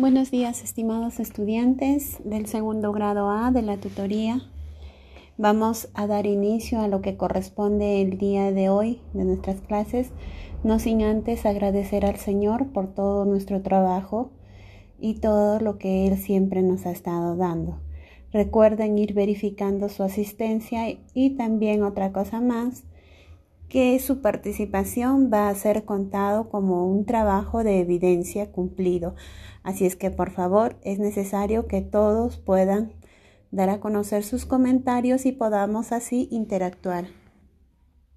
Buenos días, estimados estudiantes del segundo grado A de la tutoría. Vamos a dar inicio a lo que corresponde el día de hoy de nuestras clases, no sin antes agradecer al Señor por todo nuestro trabajo y todo lo que Él siempre nos ha estado dando. Recuerden ir verificando su asistencia y también otra cosa más, que su participación va a ser contado como un trabajo de evidencia cumplido. Así es que por favor es necesario que todos puedan dar a conocer sus comentarios y podamos así interactuar.